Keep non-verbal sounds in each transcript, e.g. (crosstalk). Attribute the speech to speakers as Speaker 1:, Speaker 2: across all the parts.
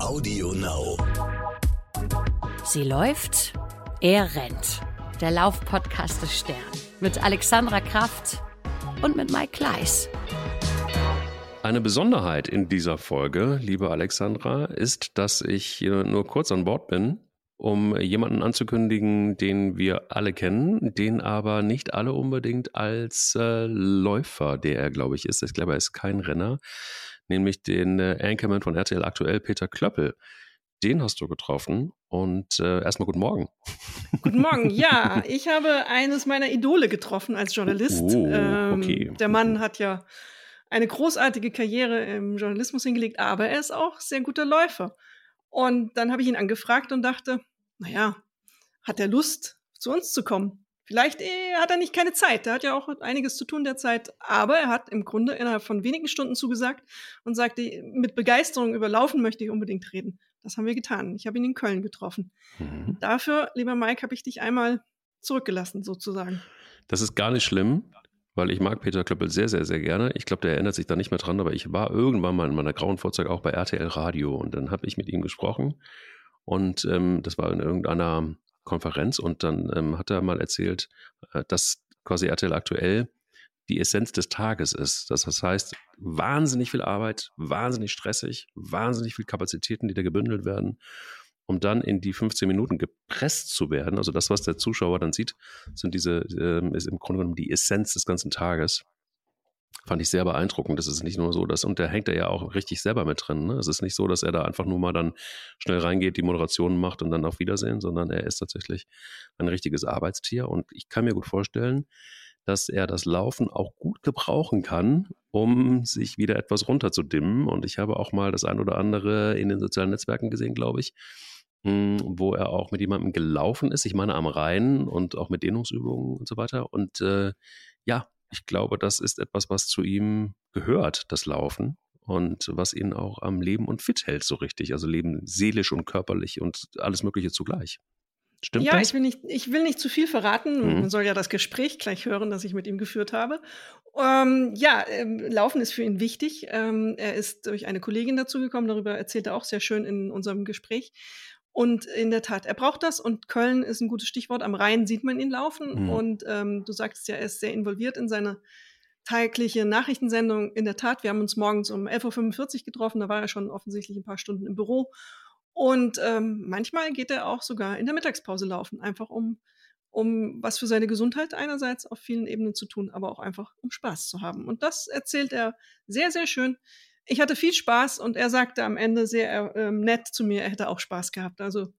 Speaker 1: Audio Now.
Speaker 2: Sie läuft, er rennt. Der Laufpodcast des Stern. Mit Alexandra Kraft und mit Mike Kleiss.
Speaker 3: Eine Besonderheit in dieser Folge, liebe Alexandra, ist, dass ich nur kurz an Bord bin, um jemanden anzukündigen, den wir alle kennen, den aber nicht alle unbedingt als äh, Läufer, der er, glaube ich, ist. Ich glaube, er ist kein Renner, nämlich den äh, Anchorman von RTL aktuell, Peter Klöppel. Den hast du getroffen und äh, erstmal guten Morgen. (laughs)
Speaker 4: Guten Morgen, ja. Ich habe eines meiner Idole getroffen als Journalist.
Speaker 3: Oh, okay.
Speaker 4: Ähm, der Mann hat ja eine großartige Karriere im Journalismus hingelegt, aber er ist auch sehr guter Läufer. Und dann habe ich ihn angefragt und dachte, naja, hat er Lust, zu uns zu kommen? Vielleicht eh, hat er nicht keine Zeit. Er hat ja auch einiges zu tun derzeit. Aber er hat im Grunde innerhalb von wenigen Stunden zugesagt und sagte, mit Begeisterung über Laufen möchte ich unbedingt reden. Das haben wir getan. Ich habe ihn in Köln getroffen.
Speaker 3: Mhm.
Speaker 4: Dafür, lieber Mike, habe ich dich einmal zurückgelassen, sozusagen.
Speaker 3: Das ist gar nicht schlimm, weil ich mag Peter Klöppel sehr, sehr, sehr gerne. Ich glaube, der erinnert sich da nicht mehr dran, aber ich war irgendwann mal in meiner grauen Vorzeit auch bei RTL Radio und dann habe ich mit ihm gesprochen und ähm, das war in irgendeiner Konferenz und dann ähm, hat er mal erzählt, äh, dass quasi RTL aktuell die Essenz des Tages ist. Das heißt, wahnsinnig viel Arbeit, wahnsinnig stressig, wahnsinnig viel Kapazitäten, die da gebündelt werden, um dann in die 15 Minuten gepresst zu werden. Also das, was der Zuschauer dann sieht, sind diese, ähm, ist im Grunde genommen die Essenz des ganzen Tages. Fand ich sehr beeindruckend. Das ist nicht nur so, dass, und da hängt er ja auch richtig selber mit drin. Ne? Es ist nicht so, dass er da einfach nur mal dann schnell reingeht, die Moderation macht und dann auf Wiedersehen, sondern er ist tatsächlich ein richtiges Arbeitstier. Und ich kann mir gut vorstellen, dass er das Laufen auch gut gebrauchen kann, um sich wieder etwas runterzudimmen. Und ich habe auch mal das ein oder andere in den sozialen Netzwerken gesehen, glaube ich, hm, wo er auch mit jemandem gelaufen ist. Ich meine am Rhein und auch mit Dehnungsübungen und so weiter. Und äh, ja, ich glaube, das ist etwas, was zu ihm gehört, das Laufen. Und was ihn auch am Leben und fit hält, so richtig. Also Leben seelisch und körperlich und alles Mögliche zugleich. Stimmt
Speaker 4: ja,
Speaker 3: das?
Speaker 4: ich will, nicht, ich will nicht zu viel verraten.
Speaker 3: Mhm.
Speaker 4: Man soll ja das Gespräch gleich hören, das ich mit ihm geführt habe. Ähm, ja, ähm, Laufen ist für ihn wichtig. Ähm, er ist durch eine Kollegin dazugekommen, darüber erzählt er auch sehr schön in unserem Gespräch. Und in der Tat, er braucht das und Köln ist ein gutes Stichwort. Am Rhein sieht man ihn laufen
Speaker 3: Mhm.
Speaker 4: und ähm, du sagtest ja, er ist sehr involviert in seine tägliche Nachrichtensendung. In der Tat, wir haben uns morgens um 11.45 Uhr getroffen, da war er schon offensichtlich ein paar Stunden im Büro. Und ähm, manchmal geht er auch sogar in der Mittagspause laufen, einfach um, um was für seine Gesundheit einerseits auf vielen Ebenen zu tun, aber auch einfach um Spaß zu haben. Und das erzählt er sehr, sehr schön. Ich hatte viel Spaß und er sagte am Ende sehr ähm, nett zu mir, er hätte auch Spaß gehabt. Also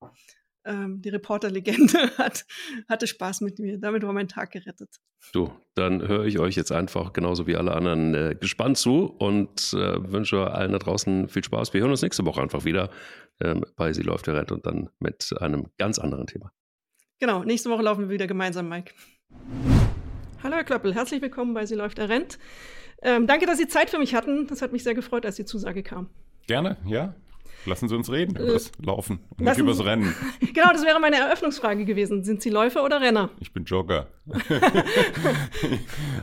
Speaker 4: ähm, die Reporterlegende (laughs) hat, hatte Spaß mit mir. Damit war mein Tag gerettet.
Speaker 3: Du, dann höre ich euch jetzt einfach genauso wie alle anderen äh, gespannt zu und äh, wünsche allen da draußen viel Spaß. Wir hören uns nächste Woche einfach wieder ähm, bei Sie läuft der Rent und dann mit einem ganz anderen Thema.
Speaker 4: Genau, nächste Woche laufen wir wieder gemeinsam, Mike. Hallo Herr Klöppel, herzlich willkommen bei Sie läuft der Rent. Ähm, danke, dass Sie Zeit für mich hatten. Das hat mich sehr gefreut, als die Zusage kam.
Speaker 5: Gerne, ja. Lassen Sie uns reden
Speaker 4: Äh,
Speaker 5: über das Laufen und nicht übers Rennen. (laughs)
Speaker 4: Genau, das wäre meine Eröffnungsfrage gewesen. Sind Sie Läufer oder Renner?
Speaker 5: Ich bin Jogger. (laughs)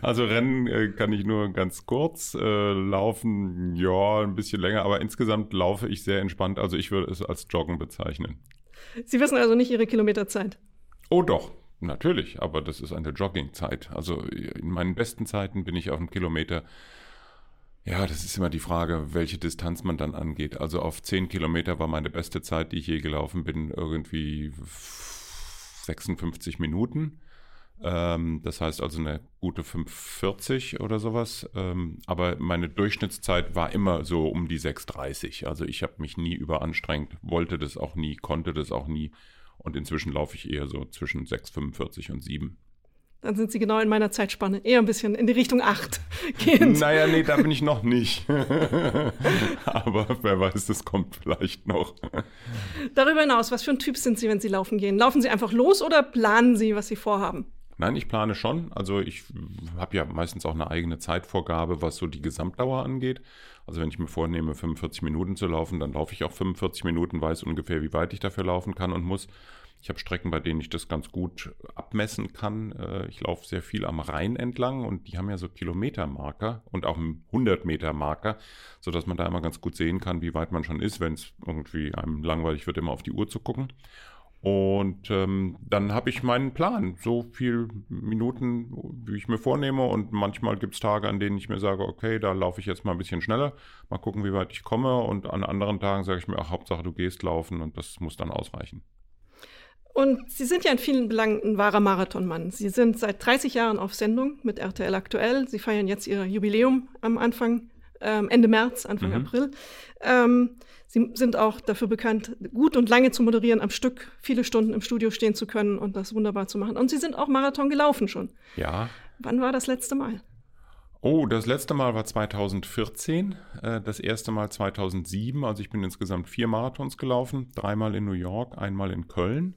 Speaker 5: also Rennen äh, kann ich nur ganz kurz. Äh, laufen, ja, ein bisschen länger, aber insgesamt laufe ich sehr entspannt. Also ich würde es als Joggen bezeichnen.
Speaker 4: Sie wissen also nicht Ihre Kilometerzeit.
Speaker 5: Oh doch, natürlich, aber das ist eine Joggingzeit. Also in meinen besten Zeiten bin ich auf einem Kilometer. Ja, das ist immer die Frage, welche Distanz man dann angeht. Also auf 10 Kilometer war meine beste Zeit, die ich je gelaufen bin, irgendwie 56 Minuten. Ähm, das heißt also eine gute 5,40 oder sowas. Ähm, aber meine Durchschnittszeit war immer so um die 6,30. Also ich habe mich nie überanstrengt, wollte das auch nie, konnte das auch nie. Und inzwischen laufe ich eher so zwischen 6,45 und 7.
Speaker 4: Dann sind Sie genau in meiner Zeitspanne. Eher ein bisschen in die Richtung 8 (laughs) gehend.
Speaker 5: Naja, nee, da bin ich noch nicht. (laughs) Aber wer weiß, das kommt vielleicht noch.
Speaker 4: Darüber hinaus, was für ein Typ sind Sie, wenn Sie laufen gehen? Laufen Sie einfach los oder planen Sie, was Sie vorhaben?
Speaker 5: Nein, ich plane schon. Also ich habe ja meistens auch eine eigene Zeitvorgabe, was so die Gesamtdauer angeht. Also wenn ich mir vornehme, 45 Minuten zu laufen, dann laufe ich auch 45 Minuten, weiß ungefähr, wie weit ich dafür laufen kann und muss. Ich habe Strecken, bei denen ich das ganz gut abmessen kann. Äh, ich laufe sehr viel am Rhein entlang und die haben ja so Kilometermarker und auch 100 Meter Marker, sodass man da immer ganz gut sehen kann, wie weit man schon ist, wenn es irgendwie einem langweilig wird, immer auf die Uhr zu gucken. Und ähm, dann habe ich meinen Plan, so viele Minuten, wie ich mir vornehme. Und manchmal gibt es Tage, an denen ich mir sage, okay, da laufe ich jetzt mal ein bisschen schneller, mal gucken, wie weit ich komme. Und an anderen Tagen sage ich mir, auch Hauptsache, du gehst laufen und das muss dann ausreichen.
Speaker 4: Und Sie sind ja in vielen Belangen ein wahrer Marathonmann. Sie sind seit 30 Jahren auf Sendung mit RTL aktuell. Sie feiern jetzt Ihr Jubiläum am Anfang, ähm, Ende März, Anfang mhm. April. Ähm, Sie sind auch dafür bekannt, gut und lange zu moderieren, am Stück viele Stunden im Studio stehen zu können und das wunderbar zu machen. Und Sie sind auch Marathon gelaufen schon.
Speaker 5: Ja.
Speaker 4: Wann war das letzte Mal?
Speaker 5: Oh, das letzte Mal war 2014, äh, das erste Mal 2007. Also ich bin insgesamt vier Marathons gelaufen, dreimal in New York, einmal in Köln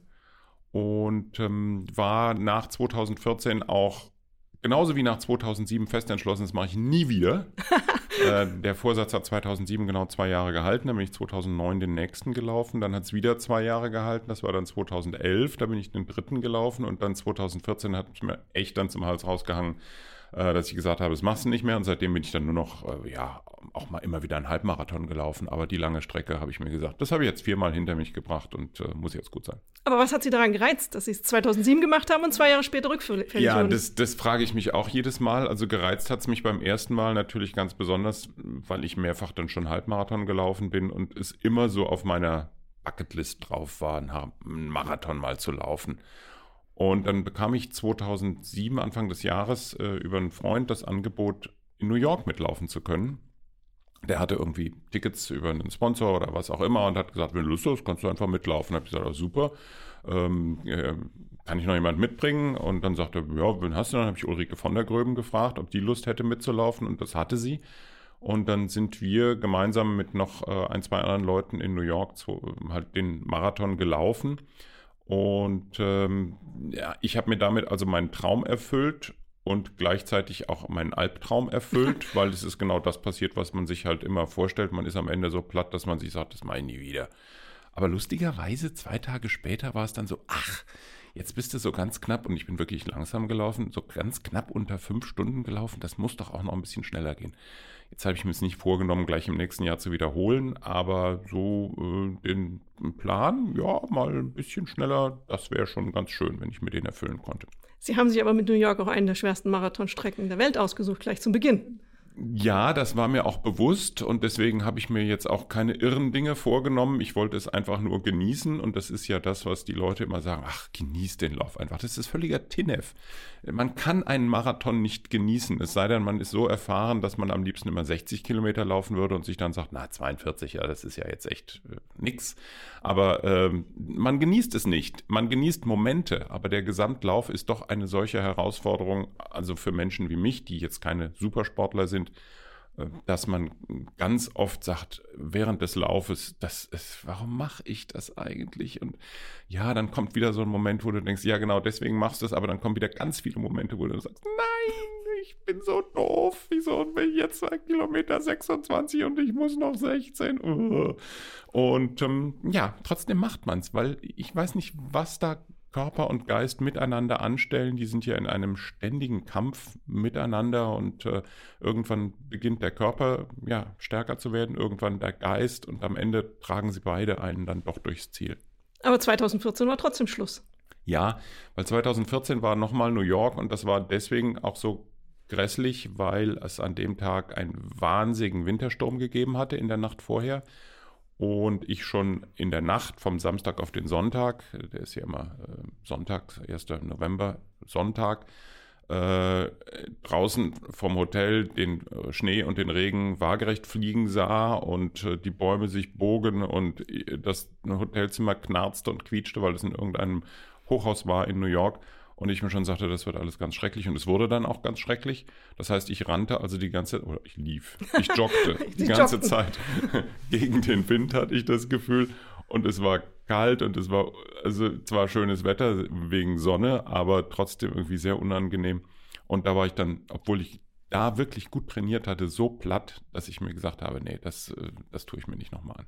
Speaker 5: und ähm, war nach 2014 auch genauso wie nach 2007 fest entschlossen, das mache ich nie wieder. (laughs) äh, der Vorsatz hat 2007 genau zwei Jahre gehalten, dann bin ich 2009 den nächsten gelaufen, dann hat es wieder zwei Jahre gehalten, das war dann 2011, da bin ich den dritten gelaufen und dann 2014 hat es mir echt dann zum Hals rausgehangen, äh, dass ich gesagt habe, das machst du nicht mehr. Und seitdem bin ich dann nur noch, äh, ja, auch mal immer wieder einen Halbmarathon gelaufen. Aber die lange Strecke habe ich mir gesagt, das habe ich jetzt viermal hinter mich gebracht und äh, muss jetzt gut sein.
Speaker 4: Aber was hat Sie daran gereizt, dass Sie es 2007 gemacht haben und zwei Jahre später rückfällig
Speaker 5: Ja, das, das frage ich mich auch jedes Mal. Also gereizt hat es mich beim ersten Mal natürlich ganz besonders, weil ich mehrfach dann schon Halbmarathon gelaufen bin und es immer so auf meiner Bucketlist drauf war, einen Marathon mal zu laufen. Und dann bekam ich 2007, Anfang des Jahres, äh, über einen Freund das Angebot, in New York mitlaufen zu können. Der hatte irgendwie Tickets über einen Sponsor oder was auch immer und hat gesagt, wenn du Lust hast, kannst du einfach mitlaufen. Hab ich gesagt, oh, super. Ähm, äh, kann ich noch jemand mitbringen? Und dann sagte er, ja, wen hast du dann? Habe ich Ulrike von der Gröben gefragt, ob die Lust hätte mitzulaufen und das hatte sie. Und dann sind wir gemeinsam mit noch äh, ein, zwei anderen Leuten in New York zu, halt den Marathon gelaufen. Und ähm, ja, ich habe mir damit also meinen Traum erfüllt und gleichzeitig auch meinen Albtraum erfüllt, (laughs) weil es ist genau das passiert, was man sich halt immer vorstellt. Man ist am Ende so platt, dass man sich sagt, das mache ich nie wieder. Aber lustigerweise, zwei Tage später war es dann so, ach, jetzt bist du so ganz knapp und ich bin wirklich langsam gelaufen, so ganz knapp unter fünf Stunden gelaufen. Das muss doch auch noch ein bisschen schneller gehen. Jetzt habe ich mir es nicht vorgenommen, gleich im nächsten Jahr zu wiederholen, aber so äh, den Plan, ja, mal ein bisschen schneller, das wäre schon ganz schön, wenn ich mir den erfüllen konnte.
Speaker 4: Sie haben sich aber mit New York auch einen der schwersten Marathonstrecken der Welt ausgesucht, gleich zum Beginn.
Speaker 5: Ja, das war mir auch bewusst und deswegen habe ich mir jetzt auch keine irren Dinge vorgenommen. Ich wollte es einfach nur genießen und das ist ja das, was die Leute immer sagen, ach, genieß den Lauf einfach. Das ist völliger Tinnef. Man kann einen Marathon nicht genießen, es sei denn, man ist so erfahren, dass man am liebsten immer 60 Kilometer laufen würde und sich dann sagt, na, 42, ja, das ist ja jetzt echt äh, nix. Aber ähm, man genießt es nicht. Man genießt Momente, aber der Gesamtlauf ist doch eine solche Herausforderung, also für Menschen wie mich, die jetzt keine Supersportler sind, äh, dass man ganz oft sagt, während des Laufes, das ist, warum mache ich das eigentlich? Und ja, dann kommt wieder so ein Moment, wo du denkst, ja, genau, deswegen machst du es, aber dann kommen wieder ganz viele Momente, wo du sagst, nein, ich bin so doof, wieso bin ich jetzt zwei Kilometer 26 und ich muss noch 16? Und ähm, ja, trotzdem macht man es, weil ich weiß nicht, was da Körper und Geist miteinander anstellen. Die sind ja in einem ständigen Kampf miteinander und äh, irgendwann beginnt der Körper ja stärker zu werden, irgendwann der Geist und am Ende tragen sie beide einen dann doch durchs Ziel.
Speaker 4: Aber 2014 war trotzdem Schluss.
Speaker 5: Ja, weil 2014 war nochmal New York und das war deswegen auch so grässlich, weil es an dem Tag einen wahnsinnigen Wintersturm gegeben hatte in der Nacht vorher und ich schon in der Nacht vom Samstag auf den Sonntag, der ist ja immer äh, Sonntag, 1. November, Sonntag, äh, draußen vom Hotel den äh, Schnee und den Regen waagerecht fliegen sah und äh, die Bäume sich bogen und äh, das Hotelzimmer knarzte und quietschte, weil es in irgendeinem Hochhaus war in New York. Und ich mir schon sagte, das wird alles ganz schrecklich. Und es wurde dann auch ganz schrecklich. Das heißt, ich rannte also die ganze, oder ich lief, ich joggte (laughs) die ganze joggen. Zeit (laughs) gegen den Wind, hatte ich das Gefühl. Und es war kalt und es war, also zwar schönes Wetter wegen Sonne, aber trotzdem irgendwie sehr unangenehm. Und da war ich dann, obwohl ich da wirklich gut trainiert hatte, so platt, dass ich mir gesagt habe, nee, das, äh, das tue ich mir nicht nochmal an.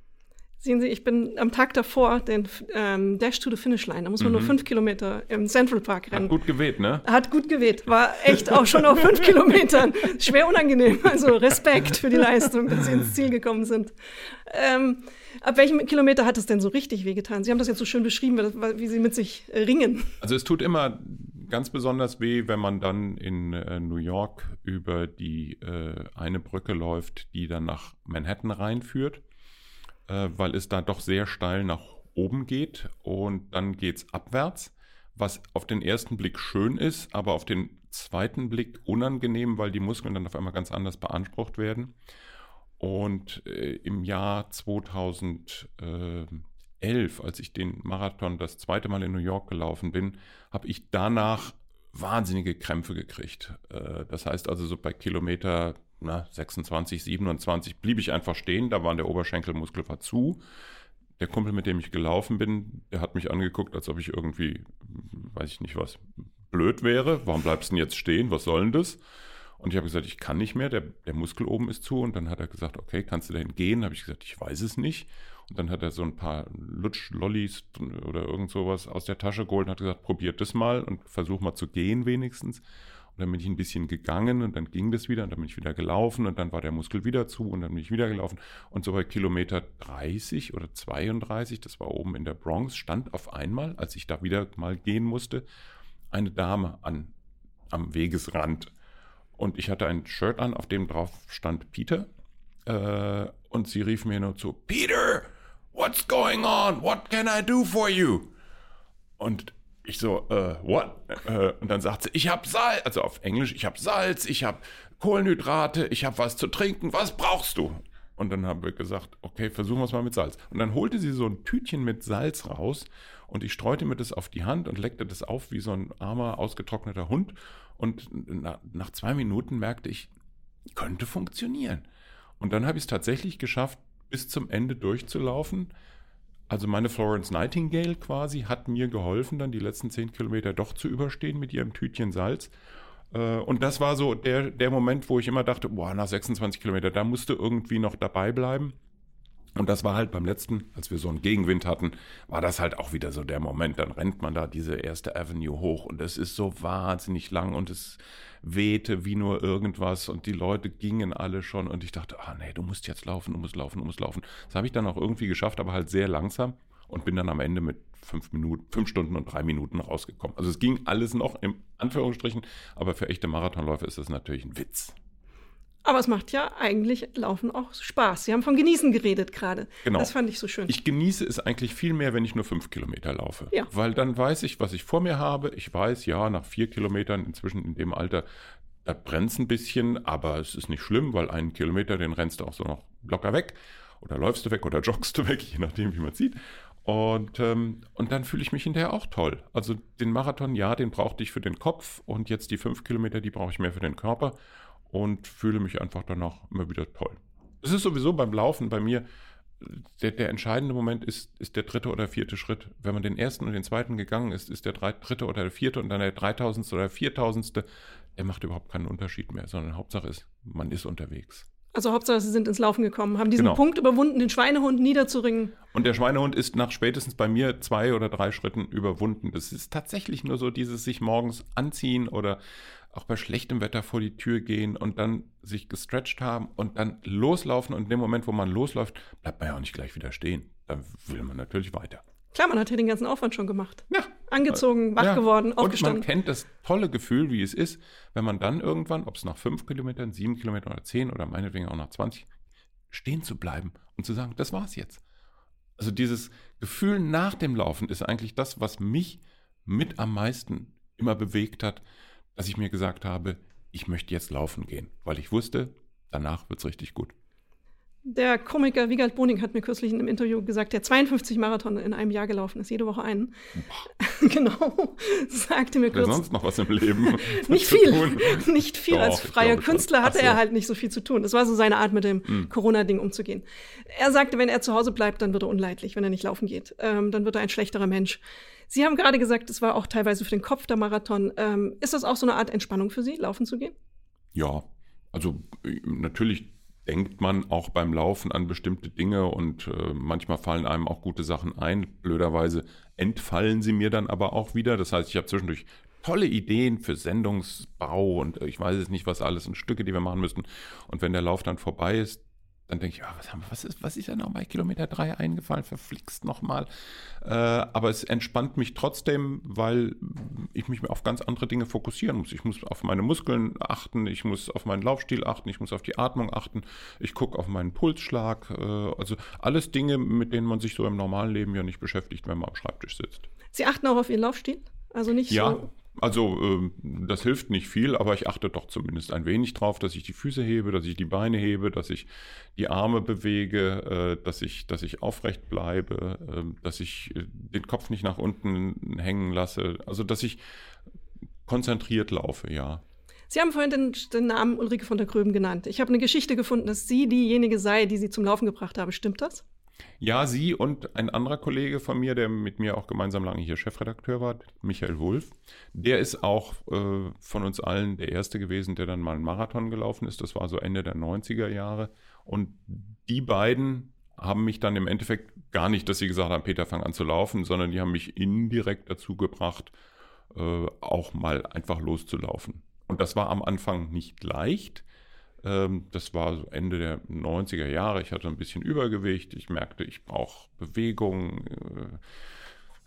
Speaker 4: Sehen Sie, ich bin am Tag davor den ähm, Dash to the Finish Line. Da muss man mhm. nur fünf Kilometer im Central Park rennen.
Speaker 5: Hat gut geweht, ne?
Speaker 4: Hat gut geweht. War echt auch schon auf fünf (laughs) Kilometern. Schwer unangenehm. Also Respekt für die Leistung, dass Sie ins Ziel gekommen sind. Ähm, ab welchem Kilometer hat es denn so richtig wehgetan? Sie haben das jetzt so schön beschrieben, wie Sie mit sich ringen.
Speaker 5: Also es tut immer ganz besonders weh, wenn man dann in äh, New York über die äh, eine Brücke läuft, die dann nach Manhattan reinführt äh, weil es da doch sehr steil nach oben geht und dann geht es abwärts, was auf den ersten Blick schön ist, aber auf den zweiten Blick unangenehm, weil die Muskeln dann auf einmal ganz anders beansprucht werden. Und äh, im Jahr 2011, als ich den Marathon das zweite Mal in New York gelaufen bin, habe ich danach wahnsinnige Krämpfe gekriegt. Äh, das heißt also so bei Kilometer na, 26, 27 blieb ich einfach stehen, da war der Oberschenkelmuskel war zu. Der Kumpel, mit dem ich gelaufen bin, der hat mich angeguckt, als ob ich irgendwie, weiß ich nicht was, blöd wäre. Warum bleibst du denn jetzt stehen? Was soll denn das? Und ich habe gesagt, ich kann nicht mehr, der, der Muskel oben ist zu. Und dann hat er gesagt, okay, kannst du dahin gehen? Habe ich gesagt, ich weiß es nicht. Und dann hat er so ein paar Lutsch-Lollis oder irgend sowas aus der Tasche geholt und hat gesagt, probiert das mal und versuch mal zu gehen wenigstens. Und dann bin ich ein bisschen gegangen und dann ging das wieder und dann bin ich wieder gelaufen und dann war der Muskel wieder zu und dann bin ich wieder gelaufen. Und so bei Kilometer 30 oder 32, das war oben in der Bronx, stand auf einmal, als ich da wieder mal gehen musste, eine Dame an, am Wegesrand. Und ich hatte ein Shirt an, auf dem drauf stand Peter. Äh, und sie rief mir nur zu, Peter, what's going on? What can I do for you? Und ich so, äh, what? Äh, und dann sagt sie, ich habe Salz, also auf Englisch, ich habe Salz, ich habe Kohlenhydrate, ich habe was zu trinken, was brauchst du? Und dann haben wir gesagt, okay, versuchen wir es mal mit Salz. Und dann holte sie so ein Tütchen mit Salz raus und ich streute mir das auf die Hand und leckte das auf wie so ein armer, ausgetrockneter Hund. Und na, nach zwei Minuten merkte ich, könnte funktionieren. Und dann habe ich es tatsächlich geschafft, bis zum Ende durchzulaufen. Also meine Florence Nightingale quasi hat mir geholfen, dann die letzten zehn Kilometer doch zu überstehen mit ihrem Tütchen Salz. Äh, und das war so der, der Moment, wo ich immer dachte, boah, nach 26 Kilometer, da musst du irgendwie noch dabei bleiben. Und das war halt beim letzten, als wir so einen Gegenwind hatten, war das halt auch wieder so der Moment. Dann rennt man da diese erste Avenue hoch und es ist so wahnsinnig lang und es wehte wie nur irgendwas und die Leute gingen alle schon und ich dachte, ah nee, du musst jetzt laufen, du musst laufen, du musst laufen. Das habe ich dann auch irgendwie geschafft, aber halt sehr langsam und bin dann am Ende mit fünf Minuten, fünf Stunden und drei Minuten rausgekommen. Also es ging alles noch im Anführungsstrichen, aber für echte Marathonläufe ist das natürlich ein Witz.
Speaker 4: Aber es macht ja eigentlich Laufen auch Spaß. Sie haben von Genießen geredet gerade. Genau. Das fand ich so schön.
Speaker 5: Ich genieße es eigentlich viel mehr, wenn ich nur fünf Kilometer laufe.
Speaker 4: Ja.
Speaker 5: Weil dann weiß ich, was ich vor mir habe. Ich weiß, ja, nach vier Kilometern, inzwischen in dem Alter, da brennt es ein bisschen, aber es ist nicht schlimm, weil einen Kilometer, den rennst du auch so noch locker weg. Oder läufst du weg oder (laughs) joggst du weg, je nachdem, wie man sieht. Und, ähm, und dann fühle ich mich hinterher auch toll. Also den Marathon, ja, den brauchte ich für den Kopf und jetzt die fünf Kilometer, die brauche ich mehr für den Körper und fühle mich einfach danach immer wieder toll. Es ist sowieso beim Laufen bei mir, der, der, entscheidende Moment ist, ist der dritte oder vierte Schritt. Wenn man den ersten und den zweiten gegangen ist, ist der drei, dritte oder der vierte und dann der dreitausendste oder viertausendste, der macht überhaupt keinen Unterschied mehr, sondern Hauptsache ist, man ist unterwegs.
Speaker 4: Also Hauptsache, sie sind ins Laufen gekommen, haben diesen genau. Punkt überwunden, den Schweinehund niederzuringen.
Speaker 5: Und der Schweinehund ist nach spätestens bei mir zwei oder drei Schritten überwunden. Das ist tatsächlich nur so dieses sich morgens anziehen oder auch bei schlechtem Wetter vor die Tür gehen und dann sich gestretched haben und dann loslaufen. Und in dem Moment, wo man losläuft, bleibt man ja auch nicht gleich wieder stehen. Dann will man natürlich weiter.
Speaker 4: Klar, man hat ja den ganzen Aufwand schon gemacht. Ja. Angezogen, wach ja. geworden, aufgestanden.
Speaker 5: Und man kennt das tolle Gefühl, wie es ist, wenn man dann irgendwann, ob es nach fünf Kilometern, sieben Kilometern oder zehn oder meinetwegen auch nach 20, stehen zu bleiben und zu sagen, das war's jetzt. Also dieses Gefühl nach dem Laufen ist eigentlich das, was mich mit am meisten immer bewegt hat, dass ich mir gesagt habe, ich möchte jetzt laufen gehen, weil ich wusste, danach wird es richtig gut.
Speaker 4: Der Komiker Wiegald Boning hat mir kürzlich in einem Interview gesagt, der 52 Marathon in einem Jahr gelaufen ist, jede Woche einen. (laughs) genau, sagte mir
Speaker 5: kurz. sonst noch was im Leben? (laughs) (laughs)
Speaker 4: nicht viel, nicht viel. Doch, Als freier Künstler hatte so. er halt nicht so viel zu tun. Das war so seine Art, mit dem hm. Corona-Ding umzugehen. Er sagte, wenn er zu Hause bleibt, dann wird er unleidlich, wenn er nicht laufen geht. Ähm, dann wird er ein schlechterer Mensch. Sie haben gerade gesagt, es war auch teilweise für den Kopf der Marathon. Ähm, ist das auch so eine Art Entspannung für Sie, laufen zu gehen?
Speaker 5: Ja, also äh, natürlich denkt man auch beim Laufen an bestimmte Dinge und äh, manchmal fallen einem auch gute Sachen ein. Blöderweise entfallen sie mir dann aber auch wieder. Das heißt, ich habe zwischendurch tolle Ideen für Sendungsbau und äh, ich weiß jetzt nicht, was alles und Stücke, die wir machen müssten. Und wenn der Lauf dann vorbei ist, dann denke ich, ja, was, haben, was, ist, was ist ja noch bei Kilometer 3 eingefallen? Verflixt nochmal. Äh, aber es entspannt mich trotzdem, weil ich mich auf ganz andere Dinge fokussieren muss. Ich muss auf meine Muskeln achten, ich muss auf meinen Laufstil achten, ich muss auf die Atmung achten, ich gucke auf meinen Pulsschlag. Äh, also alles Dinge, mit denen man sich so im normalen Leben ja nicht beschäftigt, wenn man am Schreibtisch sitzt.
Speaker 4: Sie achten auch auf Ihren Laufstil? Also nicht
Speaker 5: ja,
Speaker 4: so
Speaker 5: also ähm, das hilft nicht viel, aber ich achte doch zumindest ein wenig drauf, dass ich die Füße hebe, dass ich die Beine hebe, dass ich die Arme bewege, äh, dass, ich, dass ich aufrecht bleibe, ähm, dass ich äh, den Kopf nicht nach unten hängen lasse. Also dass ich konzentriert laufe, ja.
Speaker 4: Sie haben vorhin den, den Namen Ulrike von der Gröben genannt. Ich habe eine Geschichte gefunden, dass sie diejenige sei, die Sie zum Laufen gebracht habe. Stimmt das?
Speaker 5: Ja, sie und ein anderer Kollege von mir, der mit mir auch gemeinsam lange hier Chefredakteur war, Michael Wulff, der ist auch äh, von uns allen der Erste gewesen, der dann mal einen Marathon gelaufen ist. Das war so Ende der 90er Jahre. Und die beiden haben mich dann im Endeffekt gar nicht, dass sie gesagt haben, Peter, fang an zu laufen, sondern die haben mich indirekt dazu gebracht, äh, auch mal einfach loszulaufen. Und das war am Anfang nicht leicht das war Ende der 90er Jahre. Ich hatte ein bisschen Übergewicht. Ich merkte, ich brauche Bewegung. Äh,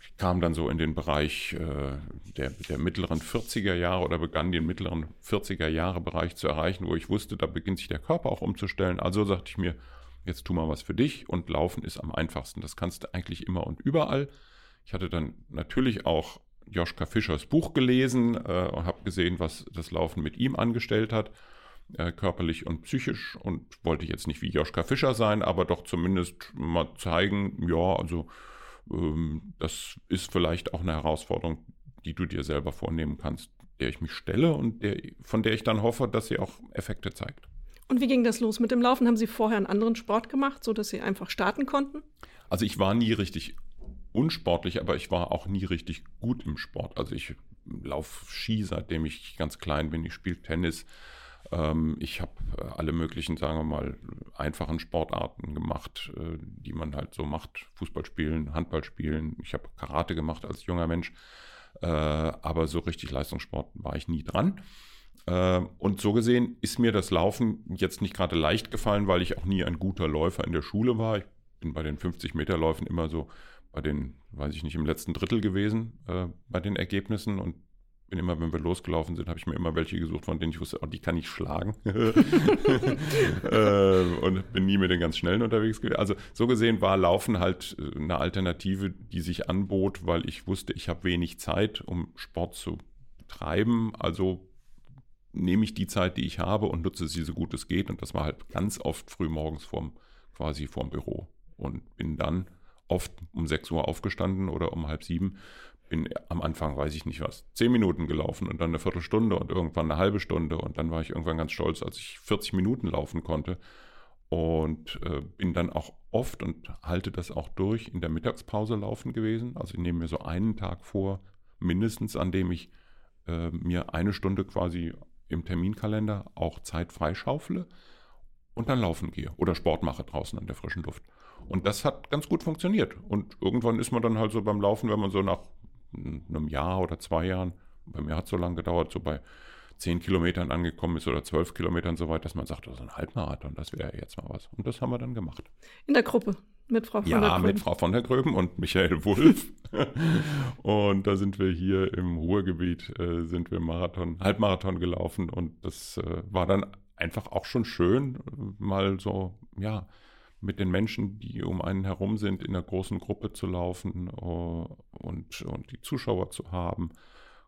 Speaker 5: ich kam dann so in den Bereich äh, der, der mittleren 40er Jahre oder begann den mittleren 40er Jahre Bereich zu erreichen, wo ich wusste, da beginnt sich der Körper auch umzustellen. Also sagte ich mir, jetzt tu mal was für dich und Laufen ist am einfachsten. Das kannst du eigentlich immer und überall. Ich hatte dann natürlich auch Joschka Fischers Buch gelesen äh, und habe gesehen, was das Laufen mit ihm angestellt hat äh, körperlich und psychisch und wollte jetzt nicht wie Joschka Fischer sein, aber doch zumindest mal zeigen, ja, also ähm, das ist vielleicht auch eine Herausforderung, die du dir selber vornehmen kannst, der ich mich stelle und der, von der ich dann hoffe, dass sie auch Effekte zeigt.
Speaker 4: Und wie ging das los mit dem Laufen? Haben Sie vorher einen anderen Sport gemacht, sodass Sie einfach starten konnten?
Speaker 5: Also ich war nie richtig unsportlich, aber ich war auch nie richtig gut im Sport. Also ich laufe Ski, seitdem ich ganz klein bin. Ich spiele Tennis. Ähm, ich habe äh, alle möglichen, sagen wir mal, einfachen Sportarten gemacht, äh, die man halt so macht. Fußball spielen, Handball spielen. Ich habe Karate gemacht als junger Mensch. Äh, aber so richtig Leistungssport war ich nie dran. Und so gesehen ist mir das Laufen jetzt nicht gerade leicht gefallen, weil ich auch nie ein guter Läufer in der Schule war. Ich bin bei den 50-Meter-Läufen immer so bei den, weiß ich nicht, im letzten Drittel gewesen bei den Ergebnissen und bin immer, wenn wir losgelaufen sind, habe ich mir immer welche gesucht, von denen ich wusste, oh, die kann ich schlagen. (laughs) äh, und bin nie mit den ganz Schnellen unterwegs gewesen. Also so gesehen war Laufen halt äh, eine Alternative, die sich anbot, weil ich wusste, ich habe wenig Zeit, um Sport zu betreiben. Also nehme ich die Zeit, die ich habe und nutze sie so gut es geht. Und das war halt ganz oft früh morgens vorm, quasi vorm Büro. Und bin dann oft um 6 Uhr aufgestanden oder um halb sieben bin am Anfang, weiß ich nicht was, zehn Minuten gelaufen und dann eine Viertelstunde und irgendwann eine halbe Stunde und dann war ich irgendwann ganz stolz, als ich 40 Minuten laufen konnte und äh, bin dann auch oft und halte das auch durch in der Mittagspause laufen gewesen. Also ich nehme mir so einen Tag vor, mindestens an dem ich äh, mir eine Stunde quasi im Terminkalender auch Zeit freischaufle und dann laufen gehe oder Sport mache draußen an der frischen Luft. Und das hat ganz gut funktioniert. Und irgendwann ist man dann halt so beim Laufen, wenn man so nach einem Jahr oder zwei Jahren, bei mir hat es so lange gedauert, so bei zehn Kilometern angekommen ist oder zwölf Kilometern so weit, dass man sagt, das ist ein Halbmarathon, das wäre jetzt mal was. Und das haben wir dann gemacht.
Speaker 4: In der Gruppe mit Frau von
Speaker 5: ja,
Speaker 4: der
Speaker 5: Gröben. Ja, mit Frau von der Gröben und Michael Wulff. (laughs) und da sind wir hier im Ruhrgebiet, äh, sind wir Marathon, Halbmarathon gelaufen und das äh, war dann einfach auch schon schön, mal so, ja, mit den Menschen, die um einen herum sind, in einer großen Gruppe zu laufen uh, und, und die Zuschauer zu haben,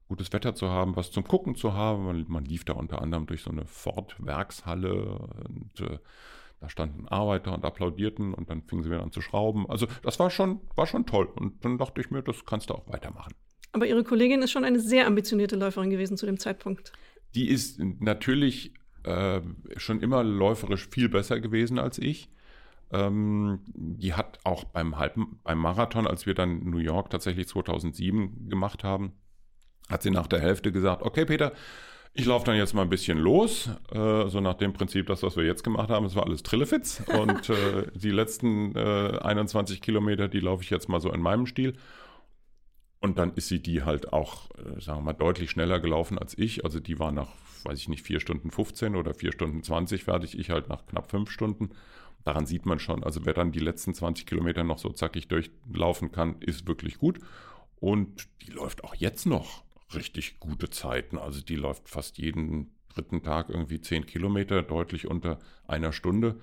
Speaker 5: gutes Wetter zu haben, was zum Gucken zu haben. Man, man lief da unter anderem durch so eine Ford-Werkshalle und äh, da standen Arbeiter und applaudierten und dann fingen sie wieder an zu schrauben. Also das war schon, war schon toll. Und dann dachte ich mir, das kannst du auch weitermachen.
Speaker 4: Aber Ihre Kollegin ist schon eine sehr ambitionierte Läuferin gewesen zu dem Zeitpunkt.
Speaker 5: Die ist natürlich äh, schon immer läuferisch viel besser gewesen als ich. Ähm, die hat auch beim, Halben, beim Marathon, als wir dann New York tatsächlich 2007 gemacht haben, hat sie nach der Hälfte gesagt, okay Peter, Ich laufe dann jetzt mal ein bisschen los, äh, so nach dem Prinzip, das, was wir jetzt gemacht haben, das war alles Trillefitz. Und äh, (laughs) die letzten äh, 21 Kilometer, die laufe ich jetzt mal so in meinem Stil. Und dann ist sie die halt auch, äh, sagen wir mal, deutlich schneller gelaufen als ich. Also die war nach, weiß ich nicht, 4 Stunden 15 oder 4 Stunden 20 fertig. Ich halt nach knapp 5 Stunden. Daran sieht man schon, also wer dann die letzten 20 Kilometer noch so zackig durchlaufen kann, ist wirklich gut. Und die läuft auch jetzt noch richtig gute Zeiten. Also die läuft fast jeden dritten Tag irgendwie 10 Kilometer, deutlich unter einer Stunde.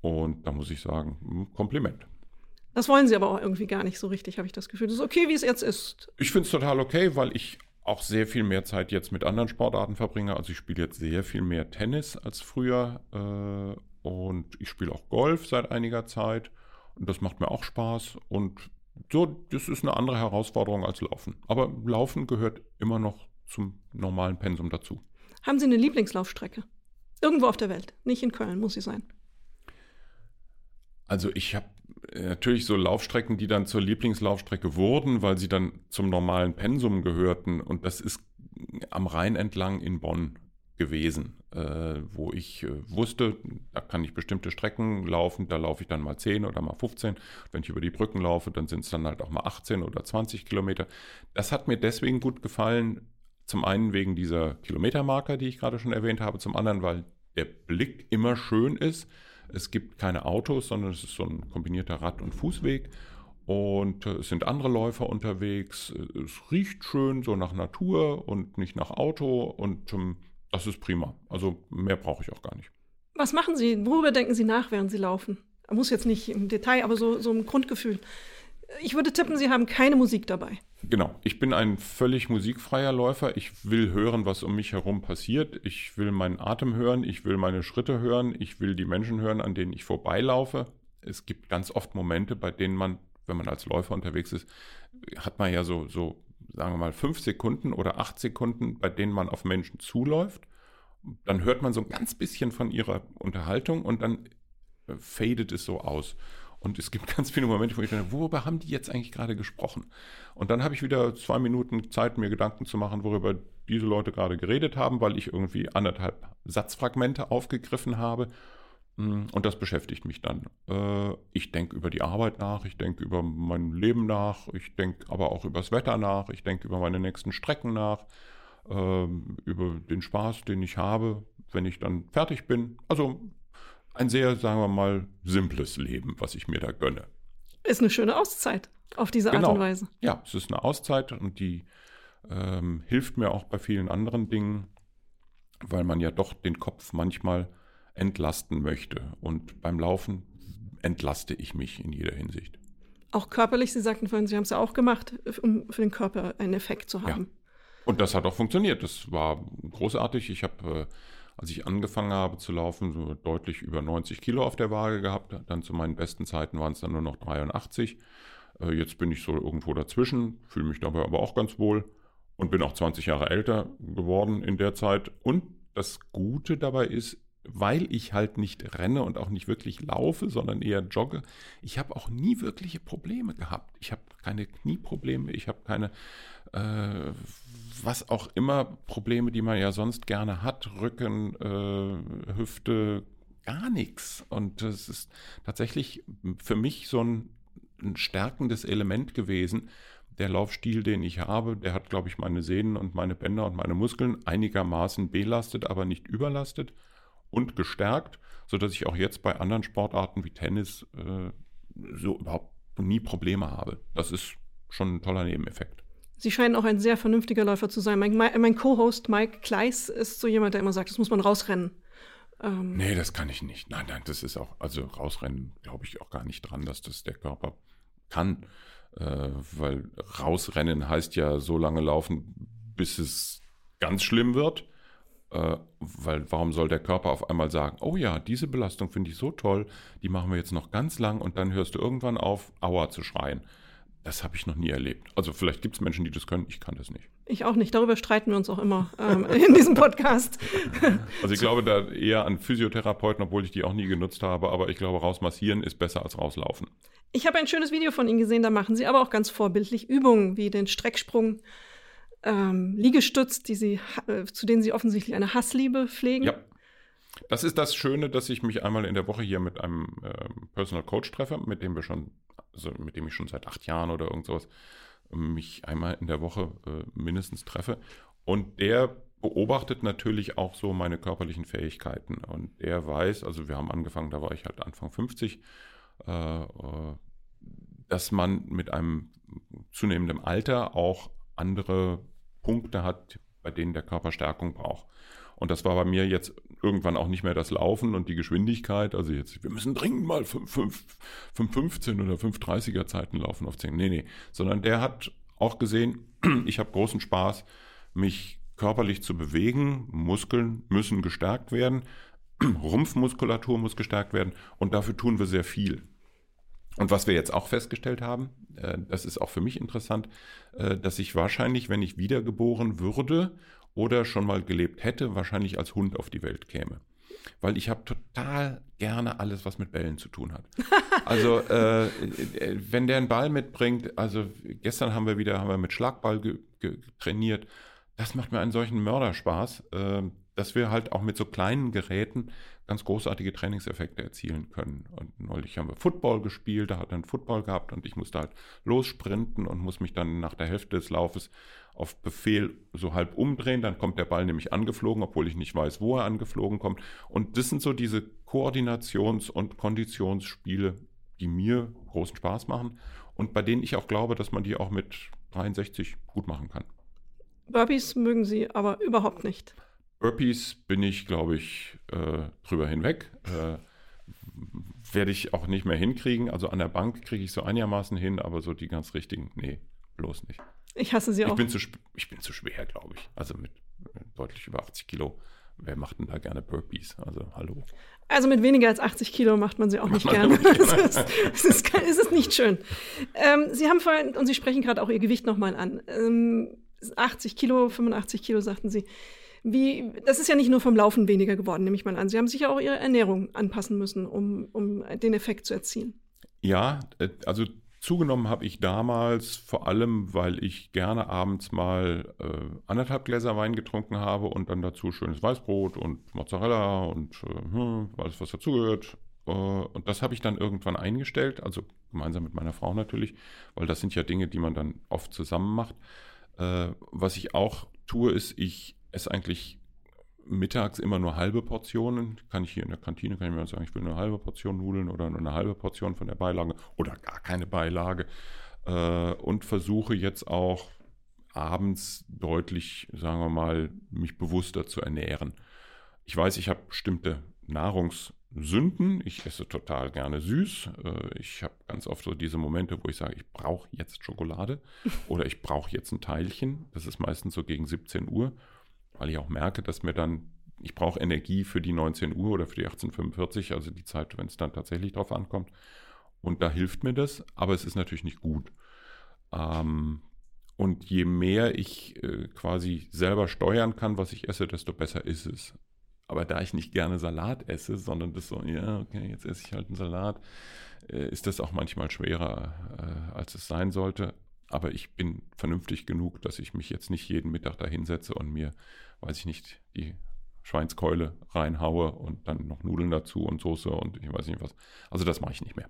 Speaker 5: Und da muss ich sagen, Kompliment.
Speaker 4: Das wollen sie aber auch irgendwie gar nicht so richtig, habe ich das Gefühl. Das ist okay, wie es jetzt ist.
Speaker 5: Ich finde es total okay, weil ich auch sehr viel mehr Zeit jetzt mit anderen Sportarten verbringe. Also ich spiele jetzt sehr viel mehr Tennis als früher äh, und ich spiele auch Golf seit einiger Zeit und das macht mir auch Spaß und so, das ist eine andere Herausforderung als Laufen. Aber Laufen gehört immer noch zum normalen Pensum dazu.
Speaker 4: Haben Sie eine Lieblingslaufstrecke? Irgendwo auf der Welt, nicht in Köln, muss sie sein.
Speaker 5: Also ich habe äh, natürlich so Laufstrecken, die dann zur Lieblingslaufstrecke wurden, weil sie dann zum normalen Pensum gehörten. Und das ist am Rhein entlang in Bonn gewesen, äh, wo ich äh, wusste, da kann ich bestimmte Strecken laufen, da laufe ich dann mal 10 oder mal 15. Wenn ich über die Brücken laufe, dann sind es dann halt auch mal 18 oder 20 Kilometer. Das hat mir deswegen gut gefallen, zum einen wegen dieser Kilometermarker, die ich gerade schon erwähnt habe, zum anderen, weil der Blick immer schön ist. Es gibt keine Autos, sondern es ist so ein kombinierter Rad- und Fußweg. Und äh, es sind andere Läufer unterwegs. Es riecht schön so nach Natur und nicht nach Auto. Und ähm, das ist prima. Also mehr brauche ich auch gar nicht.
Speaker 4: Was machen Sie? Worüber denken Sie nach, während Sie laufen? Muss jetzt nicht im Detail, aber so, so ein Grundgefühl. Ich würde tippen, Sie haben keine Musik dabei.
Speaker 5: Genau, ich bin ein völlig musikfreier Läufer. Ich will hören, was um mich herum passiert. Ich will meinen Atem hören, ich will meine Schritte hören, ich will die Menschen hören, an denen ich vorbeilaufe. Es gibt ganz oft Momente, bei denen man, wenn man als Läufer unterwegs ist, hat man ja so, so sagen wir mal, fünf Sekunden oder acht Sekunden, bei denen man auf Menschen zuläuft. Dann hört man so ein ganz bisschen von ihrer Unterhaltung und dann äh, fadet es so aus. Und es gibt (laughs) ganz viele Momente, wo ich denke, worüber haben die jetzt eigentlich gerade gesprochen? Und dann habe ich wieder zwei Minuten Zeit, mir Gedanken zu machen, worüber diese Leute gerade geredet haben, weil ich irgendwie anderthalb Satzfragmente aufgegriffen habe. Mm, und das beschäftigt mich dann. Äh, ich denke über die Arbeit nach, ich denke über mein Leben nach, ich denke aber auch über das Wetter nach, ich denke über meine nächsten Strecken nach, ähm, über den Spaß, den ich habe, wenn ich dann fertig bin. Also ein sehr, sagen wir mal, simples Leben, was ich mir da gönne.
Speaker 4: Ist eine schöne Auszeit auf diese
Speaker 5: genau.
Speaker 4: Art und Weise.
Speaker 5: Ja, es ist eine Auszeit und die ähm, hilft mir auch bei vielen anderen Dingen, weil man ja doch den Kopf manchmal entlasten möchte. Und beim Laufen entlaste ich mich in jeder Hinsicht.
Speaker 4: Auch körperlich, Sie sagten vorhin, Sie haben es ja auch gemacht, um für den Körper einen Effekt zu haben. Ja.
Speaker 5: Und das hat auch funktioniert. Das war großartig. Ich habe, äh, als ich angefangen habe zu laufen, so deutlich über 90 Kilo auf der Waage gehabt. Dann zu meinen besten Zeiten waren es dann nur noch 83. Äh, jetzt bin ich so irgendwo dazwischen, fühle mich dabei aber auch ganz wohl und bin auch 20 Jahre älter geworden in der Zeit. Und das Gute dabei ist, weil ich halt nicht renne und auch nicht wirklich laufe, sondern eher jogge, ich habe auch nie wirkliche Probleme gehabt. Ich habe keine Knieprobleme, ich habe keine, äh, was auch immer, Probleme, die man ja sonst gerne hat, Rücken, äh, Hüfte, gar nichts. Und das ist tatsächlich für mich so ein, ein stärkendes Element gewesen, der Laufstil, den ich habe, der hat, glaube ich, meine Sehnen und meine Bänder und meine Muskeln einigermaßen belastet, aber nicht überlastet und gestärkt, sodass ich auch jetzt bei anderen Sportarten wie Tennis äh, so überhaupt nie Probleme habe. Das ist schon ein toller Nebeneffekt.
Speaker 4: Sie scheinen auch ein sehr vernünftiger Läufer zu sein. Mein, mein Co-Host Mike Kleiss ist so jemand, der immer sagt, das muss man rausrennen.
Speaker 5: Ähm nee, das kann ich nicht. Nein, nein, das ist auch, also rausrennen glaube ich auch gar nicht dran, dass das der Körper kann. Äh, weil rausrennen heißt ja so lange laufen, bis es ganz schlimm wird. Äh, weil warum soll der Körper auf einmal sagen, oh ja, diese Belastung finde ich so toll, die machen wir jetzt noch ganz lang und dann hörst du irgendwann auf, Aua zu schreien. Das habe ich noch nie erlebt. Also vielleicht gibt es Menschen, die das können, ich kann das nicht.
Speaker 4: Ich auch nicht. Darüber streiten wir uns auch immer ähm, (laughs) in diesem Podcast. (laughs)
Speaker 5: Also ich glaube da eher an Physiotherapeuten, obwohl ich die auch nie genutzt habe, aber ich glaube, rausmassieren ist besser als rauslaufen.
Speaker 4: Ich habe ein schönes Video von Ihnen gesehen, da machen Sie aber auch ganz vorbildlich Übungen wie den Strecksprung ähm, Liegestütz, die sie, äh, zu denen Sie offensichtlich eine Hassliebe pflegen.
Speaker 5: Ja. Das ist das Schöne, dass ich mich einmal in der Woche hier mit einem äh, Personal Coach treffe, mit dem wir schon, also mit dem ich schon seit acht Jahren oder irgend sowas mich einmal in der Woche äh, mindestens treffe. Und der beobachtet natürlich auch so meine körperlichen Fähigkeiten. Und der weiß, also wir haben angefangen, da war ich halt Anfang 50, äh, äh, dass man mit einem zunehmendem Alter auch andere Punkte hat, bei denen der Körper Stärkung braucht. Und das war bei mir jetzt irgendwann auch nicht mehr das Laufen und die Geschwindigkeit. Also jetzt, wir müssen dringend mal 5,15 oder 5,30er Zeiten laufen auf 10. Nee, nee. Sondern der hat auch gesehen, (clears throat) ich habe großen Spaß, mich körperlich zu bewegen. Muskeln müssen gestärkt werden. (clears throat) Rumpfmuskulatur muss gestärkt werden. Und dafür tun wir sehr viel. Und was wir jetzt auch festgestellt haben, äh, das ist auch für mich interessant, äh, dass ich wahrscheinlich, wenn ich wiedergeboren würde oder schon mal gelebt hätte, wahrscheinlich als Hund auf die Welt käme. Weil ich habe total gerne alles, was mit Bällen zu tun hat. (laughs) Also äh, äh, wenn der einen Ball mitbringt, also gestern haben wir wieder haben wir mit Schlagball trainiert, das macht mir einen solchen Mörderspaß, äh, dass wir halt auch mit so kleinen Geräten ganz großartige Trainingseffekte erzielen können. Und neulich haben wir Football gespielt, da hat er einen Football gehabt und ich musste halt lossprinten und muss mich dann nach der Hälfte des Laufes auf Befehl so halb umdrehen, dann kommt der Ball nämlich angeflogen, obwohl ich nicht weiß, wo er angeflogen kommt. Und das sind so diese Koordinations- und Konditionsspiele, die mir großen Spaß machen und bei denen ich auch glaube, dass man die auch mit 63 gut machen kann.
Speaker 4: Burpees mögen Sie aber überhaupt nicht.
Speaker 5: Burpees bin ich, glaube ich, äh, drüber hinweg. Äh, Werde ich auch nicht mehr hinkriegen. Also an der Bank kriege ich so einigermaßen hin, aber so die ganz richtigen, nee, bloß nicht.
Speaker 4: Ich hasse sie
Speaker 5: ich
Speaker 4: auch.
Speaker 5: Bin zu, ich bin zu schwer, glaube ich. Also mit deutlich über 80 Kilo. Wer macht denn da gerne Burpees? Also hallo.
Speaker 4: Also mit weniger als 80 Kilo macht man sie auch nicht gerne. (laughs) Es ist, es, ist, es ist nicht schön. Ähm, sie haben vorhin, und Sie sprechen gerade auch Ihr Gewicht nochmal an. Ähm, 80 Kilo, 85 Kilo, sagten Sie. Wie, das ist ja nicht nur vom Laufen weniger geworden, nehme ich mal an. Sie haben sicher auch Ihre Ernährung anpassen müssen, um, um den Effekt zu erzielen.
Speaker 5: Ja, äh, also Zugenommen habe ich damals vor allem, weil ich gerne abends mal äh, anderthalb Gläser Wein getrunken habe und dann dazu schönes Weißbrot und Mozzarella und äh, hm, alles, was dazugehört. Äh, und das habe ich dann irgendwann eingestellt, also gemeinsam mit meiner Frau natürlich, weil das sind ja Dinge, die man dann oft zusammen macht. Äh, was ich auch tue, ist, ich esse eigentlich mittags immer nur halbe Portionen. Kann ich hier in der Kantine, kann ich mir sagen, ich will eine halbe Portion Nudeln oder nur eine halbe Portion von der Beilage oder gar keine Beilage. Äh, und versuche jetzt auch abends deutlich, sagen wir mal, mich bewusster zu ernähren. Ich weiß, ich habe bestimmte Nahrungssünden. Ich esse total gerne süß. Äh, ich habe ganz oft so diese Momente, wo ich sage, ich brauche jetzt Schokolade (laughs) oder ich brauche jetzt ein Teilchen. Das ist meistens so gegen 17 Uhr weil ich auch merke, dass mir dann, ich brauche Energie für die 19 Uhr oder für die 1845, also die Zeit, wenn es dann tatsächlich drauf ankommt. Und da hilft mir das, aber es ist natürlich nicht gut. Ähm, und je mehr ich äh, quasi selber steuern kann, was ich esse, desto besser ist es. Aber da ich nicht gerne Salat esse, sondern das so, ja, okay, jetzt esse ich halt einen Salat, äh, ist das auch manchmal schwerer, äh, als es sein sollte. Aber ich bin vernünftig genug, dass ich mich jetzt nicht jeden Mittag da hinsetze und mir weiß ich nicht, die Schweinskeule reinhaue und dann noch Nudeln dazu und Soße und ich weiß nicht was. Also das mache ich nicht mehr.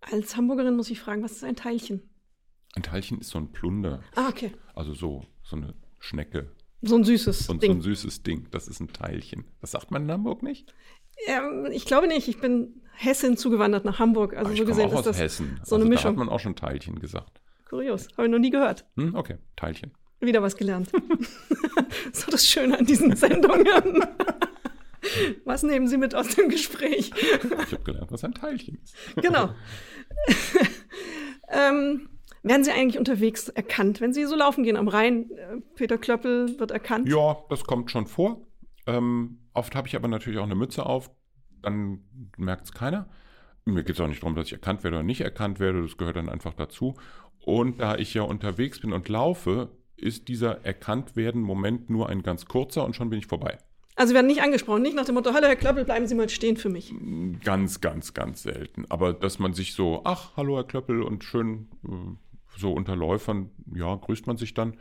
Speaker 4: Als Hamburgerin muss ich fragen, was ist ein Teilchen?
Speaker 5: Ein Teilchen ist so ein Plunder.
Speaker 4: Ah, okay.
Speaker 5: Also so, so eine Schnecke.
Speaker 4: So ein süßes
Speaker 5: und
Speaker 4: Ding.
Speaker 5: So ein süßes Ding. Das ist ein Teilchen. Das sagt man in Hamburg nicht?
Speaker 4: Ähm, ich glaube nicht. Ich bin Hessin zugewandert nach Hamburg. Also so
Speaker 5: ich
Speaker 4: gesehen
Speaker 5: auch
Speaker 4: ist das
Speaker 5: Hessen.
Speaker 4: so eine
Speaker 5: also
Speaker 4: Mischung.
Speaker 5: Da hat man auch schon Teilchen gesagt.
Speaker 4: Kurios. Habe ich noch nie gehört.
Speaker 5: Hm, okay, Teilchen.
Speaker 4: Wieder was gelernt. (laughs) so das Schöne an diesen Sendungen. was nehmen Sie mit aus dem Gespräch?
Speaker 5: Ich habe gelernt, was ein Teilchen ist.
Speaker 4: genau. (laughs) ähm, werden Sie eigentlich unterwegs erkannt, wenn Sie so laufen gehen am Rhein? Peter Klöppel wird erkannt?
Speaker 5: Ja, das kommt schon vor. Ähm, oft habe ich aber natürlich auch eine Mütze auf, dann merkt es keiner. Mir geht es auch nicht darum, dass ich erkannt werde oder nicht erkannt werde, das gehört dann einfach dazu. Und da ich ja unterwegs bin und laufe, ist dieser Erkanntwerden-Moment nur ein ganz kurzer und schon bin ich vorbei.
Speaker 4: Also werden nicht angesprochen, nicht nach dem Motto, hallo Herr Klöppel, bleiben Sie mal stehen für mich.
Speaker 5: Ganz, ganz, ganz selten. Aber dass man sich so, ach, hallo Herr Klöppel und schön äh, so unter Läufern, ja, grüßt man sich dann.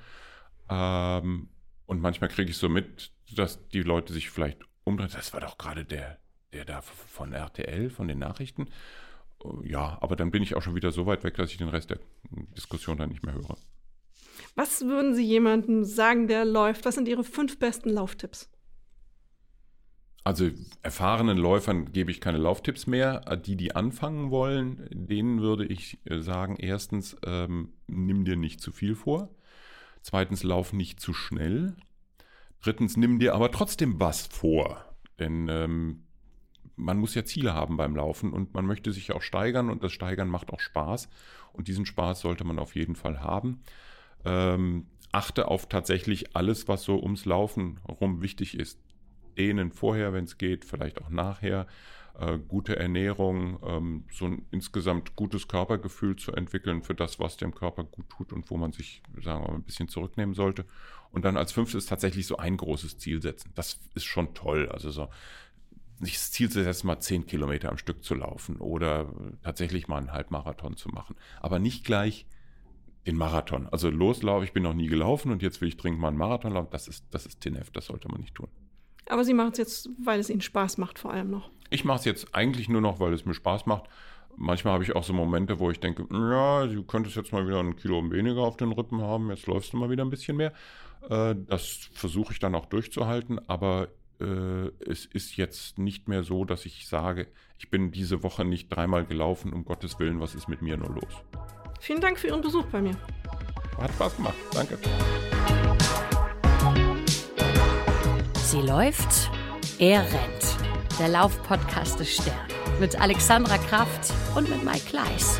Speaker 5: Ähm, und manchmal kriege ich so mit, dass die Leute sich vielleicht umdrehen. Das war doch gerade der, der da von RTL, von den Nachrichten. Ja, aber dann bin ich auch schon wieder so weit weg, dass ich den Rest der Diskussion dann nicht mehr höre.
Speaker 4: Was würden Sie jemandem sagen, der läuft? Was sind Ihre fünf besten Lauftipps?
Speaker 5: Also erfahrenen Läufern gebe ich keine Lauftipps mehr. Die, die anfangen wollen, denen würde ich äh, sagen, erstens, ähm, nimm dir nicht zu viel vor. Zweitens, lauf nicht zu schnell. Drittens, nimm dir aber trotzdem was vor. Denn ähm, man muss ja Ziele haben beim Laufen und man möchte sich auch steigern und das Steigern macht auch Spaß. Und diesen Spaß sollte man auf jeden Fall haben. Ähm, achte auf tatsächlich alles, was so ums Laufen rum wichtig ist dehnen vorher, wenn es geht, vielleicht auch nachher. Äh, gute Ernährung, ähm, so ein insgesamt gutes Körpergefühl zu entwickeln für das, was dem Körper gut tut und wo man sich, sagen wir mal, ein bisschen zurücknehmen sollte. Und dann als fünftes tatsächlich so ein großes Ziel setzen. Das ist schon toll. Also so nicht das Ziel zu setzen, mal zehn Kilometer am Stück zu laufen oder tatsächlich mal einen Halbmarathon zu machen. Aber nicht gleich den Marathon. Also loslaufen, ich bin noch nie gelaufen und jetzt will ich dringend mal einen Marathon laufen. Das ist, das ist TNF, das sollte man nicht tun.
Speaker 4: Aber Sie machen es jetzt, weil es Ihnen Spaß macht, vor allem noch.
Speaker 5: Ich mache es jetzt eigentlich nur noch, weil es mir Spaß macht. Manchmal habe ich auch so Momente, wo ich denke, ja, du könntest jetzt mal wieder ein Kilo weniger auf den Rippen haben, jetzt läufst du mal wieder ein bisschen mehr. Äh, das versuche ich dann auch durchzuhalten, aber äh, es ist jetzt nicht mehr so, dass ich sage, ich bin diese Woche nicht dreimal gelaufen, um Gottes Willen, was ist mit mir nur los?
Speaker 4: Vielen Dank für Ihren Besuch bei mir.
Speaker 5: Hat Spaß gemacht, danke.
Speaker 2: Sie läuft, er rennt. Der Laufpodcast des Stern. Mit Alexandra Kraft und mit Mike Kleiss.